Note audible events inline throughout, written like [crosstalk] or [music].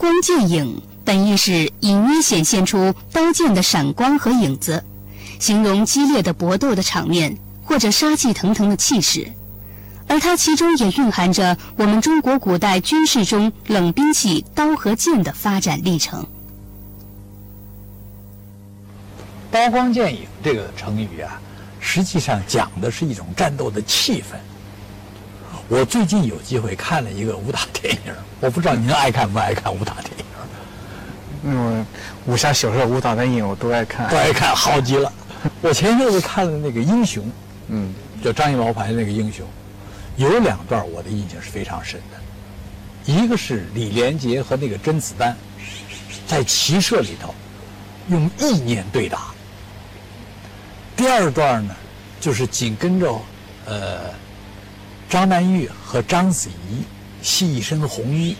光剑影本意是隐约显现出刀剑的闪光和影子，形容激烈的搏斗的场面或者杀气腾腾的气势，而它其中也蕴含着我们中国古代军事中冷兵器刀和剑的发展历程。刀光剑影这个成语啊，实际上讲的是一种战斗的气氛。我最近有机会看了一个武打电影，我不知道您爱看不爱看武打电影？嗯，武侠小说、武打电影我都爱看，[laughs] 都爱看，好极了。[laughs] 我前些日子看了那个《英雄》，嗯，就张艺谋拍的那个《英雄》，有两段我的印象是非常深的。一个是李连杰和那个甄子丹在骑射里头用意念对打。第二段呢，就是紧跟着，呃，张曼玉和章子怡系一身红衣，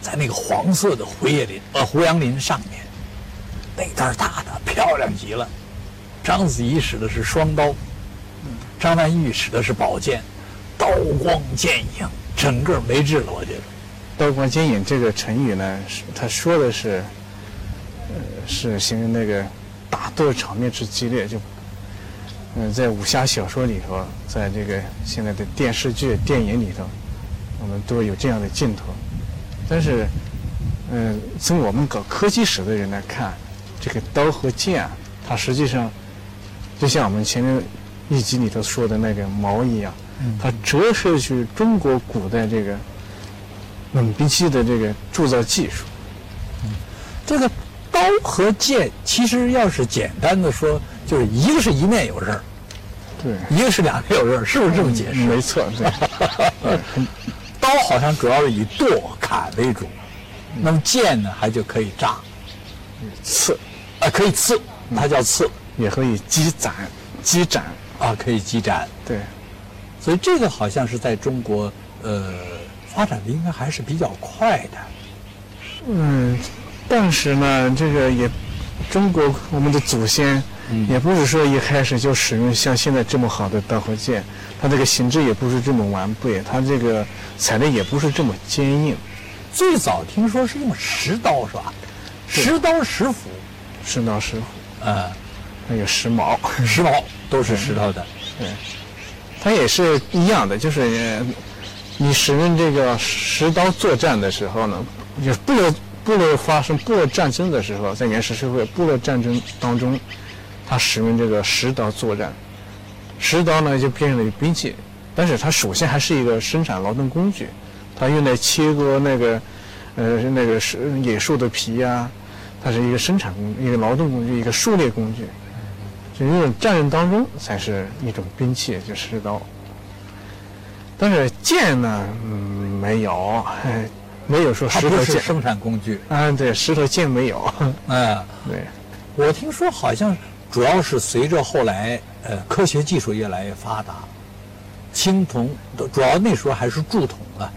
在那个黄色的胡叶林呃胡杨林上面，那段打的漂亮极了。章子怡使的是双刀，张曼玉使的是宝剑，刀光剑影，整个没治了。我觉得，刀光剑影这个成语呢，是他说的是，呃，是形容那个打斗场面之激烈就。嗯，在武侠小说里头，在这个现在的电视剧、电影里头，我们都有这样的镜头。但是，嗯，从我们搞科技史的人来看，这个刀和剑，它实际上就像我们前面一集里头说的那个矛一样，它折射出中国古代这个冷兵器的这个铸造技术。这个刀和剑，其实要是简单的说。就是一个是一面有刃，对，一个是两面有刃，是不是这么解释？没错，对。[laughs] 刀好像主要是以剁砍为主，那么剑呢，还就可以扎、刺，啊，可以刺，它叫刺，也可以击斩、击斩啊，可以击斩。对，所以这个好像是在中国，呃，发展的应该还是比较快的。嗯，但是呢，这个也，中国我们的祖先。也不是说一开始就使用像现在这么好的刀和剑，它这个形制也不是这么完备，它这个材料也不是这么坚硬。最早听说是用石刀是吧？石刀石斧，石刀石斧，呃，还有石矛，石矛 [laughs] 都是石头的。对，它也是一样的，就是你使用这个石刀作战的时候呢，就是部落部落发生部落战争的时候，在原始社会部落战争当中。他使用这个石刀作战，石刀呢就变成了兵器，但是它首先还是一个生产劳动工具，它用来切割那个，呃，那个是野兽的皮呀，它是一个生产工，一个劳动工具，一个狩猎工具，就这种战争当中才是一种兵器，就石刀。但是剑呢，嗯，没有，没有说石头剑生产工具。啊，对，石头剑没有。哎，[laughs] 对，我听说好像。主要是随着后来，呃，科学技术越来越发达，青铜主要那时候还是铸铜啊，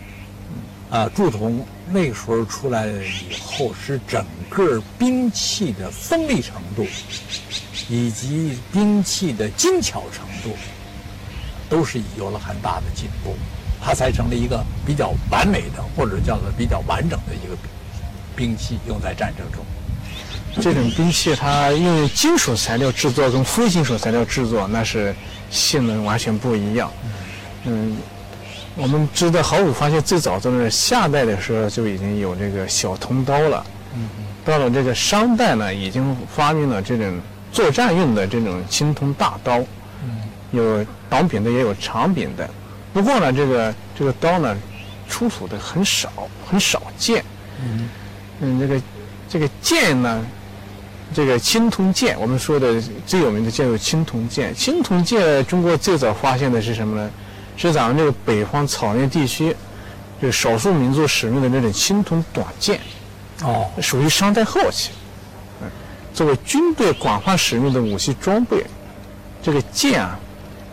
啊，铸铜那时候出来以后，使整个兵器的锋利程度，以及兵器的精巧程度，都是有了很大的进步，它才成了一个比较完美的，或者叫做比较完整的一个兵器，用在战争中。这种兵器，它用金属材料制作跟非金属材料制作，那是性能完全不一样。嗯，我们知道毫无发现最早在夏代的时候就已经有这个小铜刀了。嗯到了这个商代呢，已经发明了这种作战用的这种青铜大刀。嗯。有短柄的，也有长柄的。不过呢，这个这个刀呢，出土的很少，很少见。嗯。嗯，这个这个剑呢。这个青铜剑，我们说的最有名的叫做青铜剑。青铜剑，中国最早发现的是什么呢？是咱们这个北方草原地区，就少数民族使用的那种青铜短剑。哦，属于商代后期。嗯，作为军队广泛使用的武器装备，这个剑啊，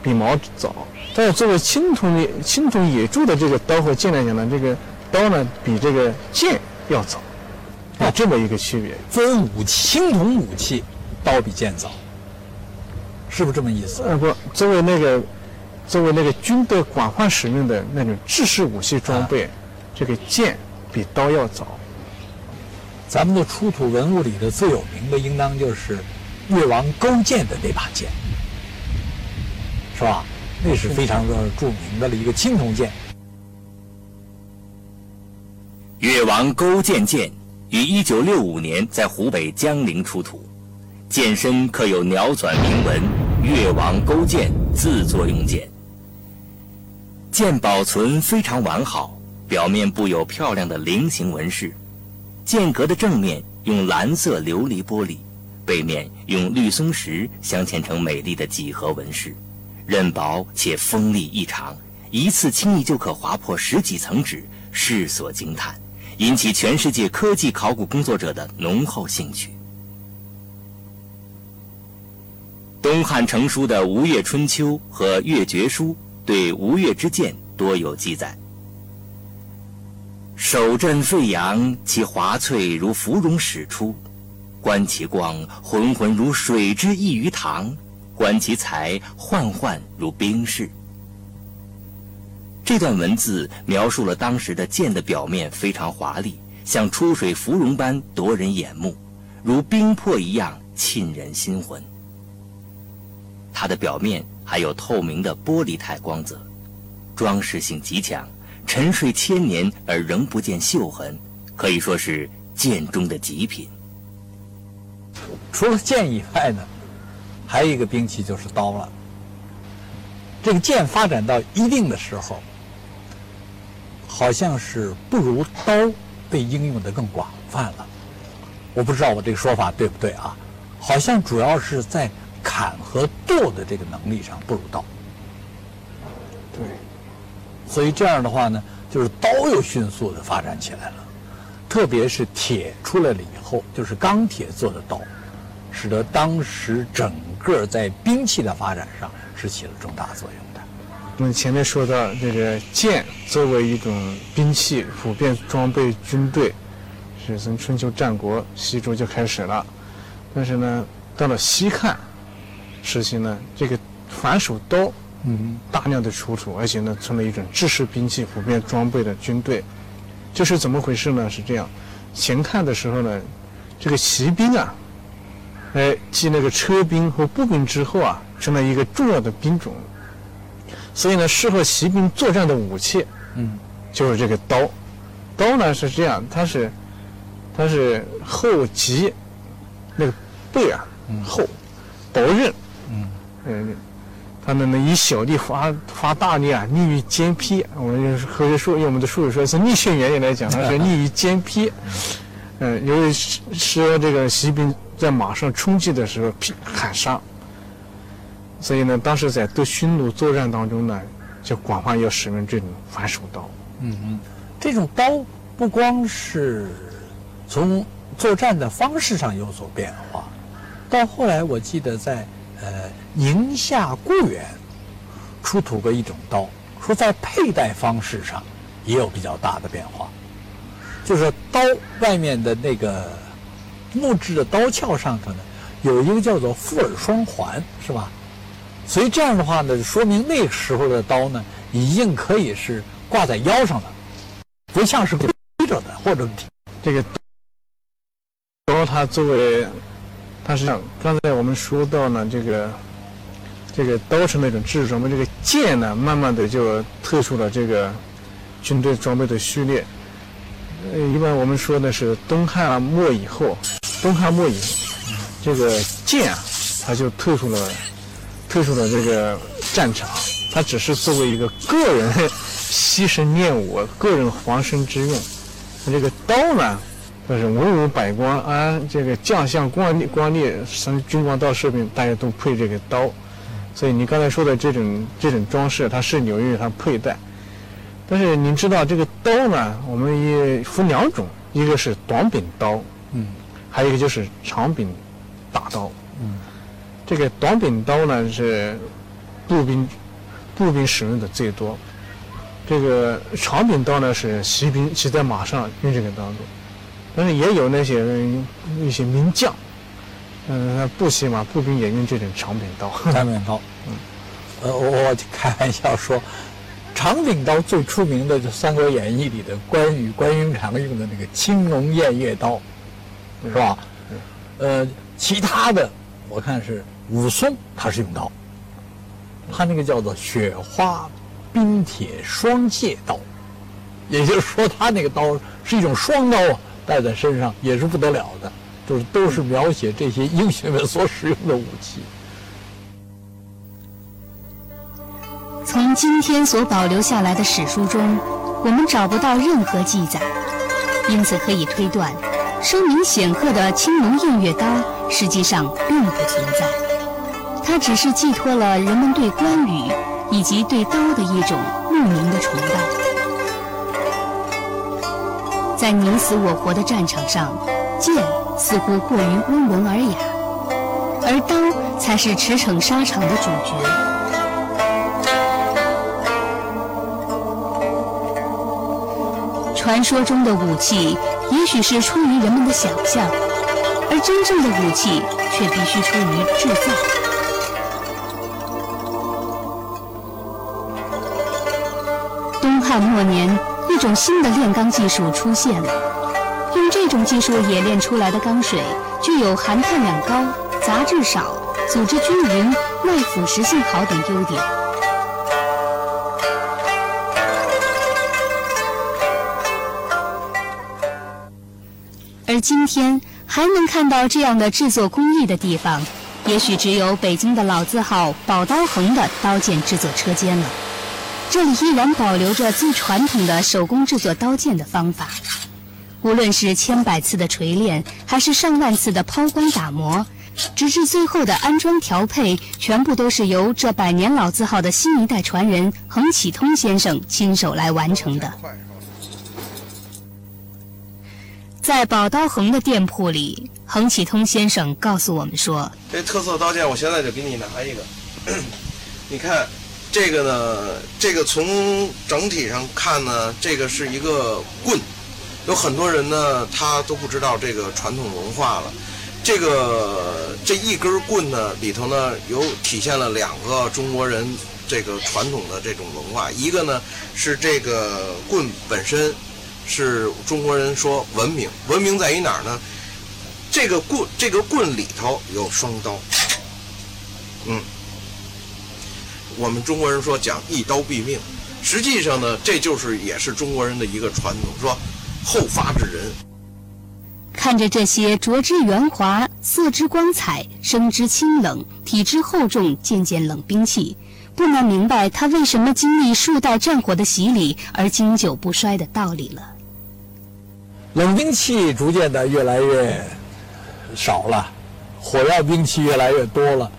比矛早。但是作为青铜的青铜冶铸的这个刀和剑来讲呢，这个刀呢比这个剑要早。有这么一个区别，分武器，青铜武器，刀比剑早，是不是这么意思？呃，不，作为那个，作为那个军队广泛使用的那种制式武器装备，这个剑比刀要早。咱们的出土文物里的最有名的，应当就是越王勾践的那把剑，是吧？那是非常的著名的了一个青铜剑。越王勾践剑于一九六五年在湖北江陵出土，剑身刻有鸟转铭文“越王勾践自作用剑”。剑保存非常完好，表面布有漂亮的菱形纹饰。剑格的正面用蓝色琉璃玻璃，背面用绿松石镶嵌成美丽的几何纹饰，刃薄且锋利异常，一次轻易就可划破十几层纸，世所惊叹，引起全世界科技考古工作者的浓厚兴趣。东汉成书的《吴越春秋》和《越绝书》对吴越之剑多有记载。手镇沸扬，其华翠如芙蓉始出；观其光，浑浑如水之溢于塘；观其材，幻幻如冰室。这段文字描述了当时的剑的表面非常华丽，像出水芙蓉般夺人眼目，如冰魄一样沁人心魂。它的表面还有透明的玻璃态光泽，装饰性极强。沉睡千年而仍不见锈痕，可以说是剑中的极品。除了剑以外呢，还有一个兵器就是刀了。这个剑发展到一定的时候，好像是不如刀被应用的更广泛了。我不知道我这个说法对不对啊？好像主要是在砍和剁的这个能力上不如刀。对。所以这样的话呢，就是刀又迅速的发展起来了，特别是铁出来了以后，就是钢铁做的刀，使得当时整个在兵器的发展上是起了重大作用的。我们前面说到这个剑作为一种兵器，普遍装备军队，是从春秋战国西周就开始了，但是呢，到了西汉时期呢，这个反手刀。嗯，大量的出土，而且呢，成了一种制式兵器，普遍装备的军队。这是怎么回事呢？是这样，前汉的时候呢，这个骑兵啊，哎，继那个车兵和步兵之后啊，成了一个重要的兵种。所以呢，适合骑兵作战的武器，嗯，就是这个刀。刀呢是这样，它是，它是后脊，那个背啊厚，薄刃，嗯，嗯。它们呢以小力发发大力啊，利于肩劈。我们用科学术用我们的术语说是力学原理来讲，[laughs] 它是利于肩劈。嗯，由于使这个骑兵在马上冲击的时候劈砍杀，所以呢，当时在对匈奴作战当中呢，就广泛要使用这种反手刀。嗯嗯，这种刀不光是从作战的方式上有所变化，到后来我记得在。呃，宁夏固原出土过一种刀，说在佩戴方式上也有比较大的变化，就是刀外面的那个木质的刀鞘上头呢，有一个叫做富尔双环，是吧？所以这样的话呢，说明那个时候的刀呢，已经可以是挂在腰上了，不像是背着的或者这个刀它作为。它是这样，刚才我们说到呢，这个这个刀是那种制式，我们这个剑呢，慢慢的就退出了这个军队装备的序列。呃，一般我们说的是东汉末以后，东汉末以这个剑啊，它就退出了退出了这个战场，它只是作为一个个人牺牲练武、个人防身之用。那这个刀呢？就是文武百官啊，这个将相官吏官吏，从军官到士兵，大家都配这个刀。所以你刚才说的这种这种装饰，它是由于它佩戴。但是你知道这个刀呢，我们也分两种，一个是短柄刀，嗯，还有一个就是长柄大刀，嗯。这个短柄刀呢是步兵步兵使用的最多，这个长柄刀呢是骑兵骑在马上用这个刀子。但是也有那些一些名将，嗯，步骑马，步兵也用这种长柄刀。长柄刀，嗯，呃，我开玩笑说，长柄刀最出名的就《三国演义》里的关羽关云长用的那个青龙偃月刀，是吧？呃，其他的我看是武松，他是用刀，他那个叫做雪花冰铁双械刀，也就是说他那个刀是一种双刀啊，带在身上也是不得了的，就是都是描写这些英雄们所使用的武器。从今天所保留下来的史书中，我们找不到任何记载，因此可以推断。声名显赫的青龙偃月刀实际上并不存在，它只是寄托了人们对关羽以及对刀的一种莫名的崇拜。在你死我活的战场上，剑似乎过于温文尔雅，而刀才是驰骋沙场的主角。传说中的武器。也许是出于人们的想象，而真正的武器却必须出于制造。东汉末年，一种新的炼钢技术出现了。用这种技术冶炼出来的钢水，具有含碳量高、杂质少、组织均匀、耐腐蚀性好等优点。而今天还能看到这样的制作工艺的地方，也许只有北京的老字号宝刀横的刀剑制作车间了。这里依然保留着最传统的手工制作刀剑的方法，无论是千百次的锤炼，还是上万次的抛光打磨，直至最后的安装调配，全部都是由这百年老字号的新一代传人横启通先生亲手来完成的。在宝刀衡的店铺里，横启通先生告诉我们说：“这特色刀剑，我现在就给你拿一个。[clears throat] 你看，这个呢，这个从整体上看呢，这个是一个棍。有很多人呢，他都不知道这个传统文化了。这个这一根棍呢，里头呢，有体现了两个中国人这个传统的这种文化。一个呢，是这个棍本身。”是中国人说文明，文明在于哪儿呢？这个棍，这个棍里头有双刀。嗯，我们中国人说讲一刀毙命，实际上呢，这就是也是中国人的一个传统，说后发制人。看着这些着之圆滑、色之光彩、声之清冷、体之厚重、渐渐冷兵器，不难明白他为什么经历数代战火的洗礼而经久不衰的道理了。冷兵器逐渐的越来越少了，火药兵器越来越多了，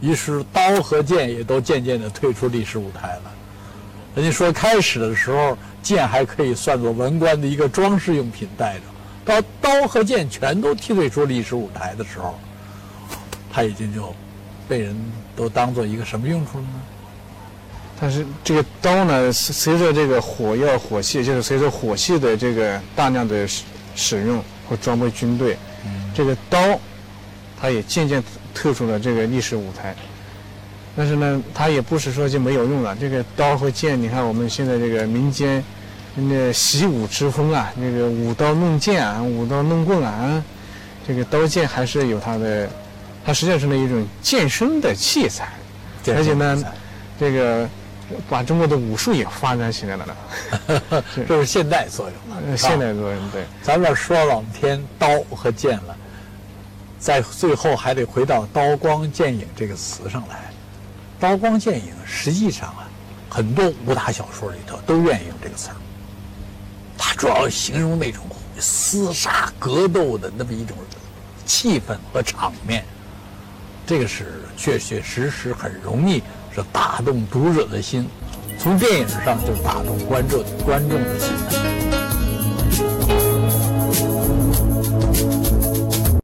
于是刀和剑也都渐渐的退出历史舞台了。人家说开始的时候剑还可以算作文官的一个装饰用品带着，到刀和剑全都踢退出历史舞台的时候，他已经就被人都当做一个什么用处了呢？但是这个刀呢，随着这个火药火器，就是随着火器的这个大量的使使用和装备军队，这个刀，它也渐渐退出了这个历史舞台。但是呢，它也不是说就没有用了。这个刀和剑，你看我们现在这个民间那习武之风啊，那个舞刀弄剑啊，舞刀弄棍啊，这个刀剑还是有它的，它实际上是那一种健身的器材，而且呢，这个。把中国的武术也发展起来了呢，[laughs] 这是现代作用了。现代作用对。咱们说了天刀和剑了，在最后还得回到刀光剑影这个词上来。刀光剑影实际上啊，很多武打小说里头都愿意用这个词儿。它主要形容那种厮杀格斗的那么一种气氛和场面。这个是确确实实很容易。是打动读者的心，从电影上就打动观众观众的心。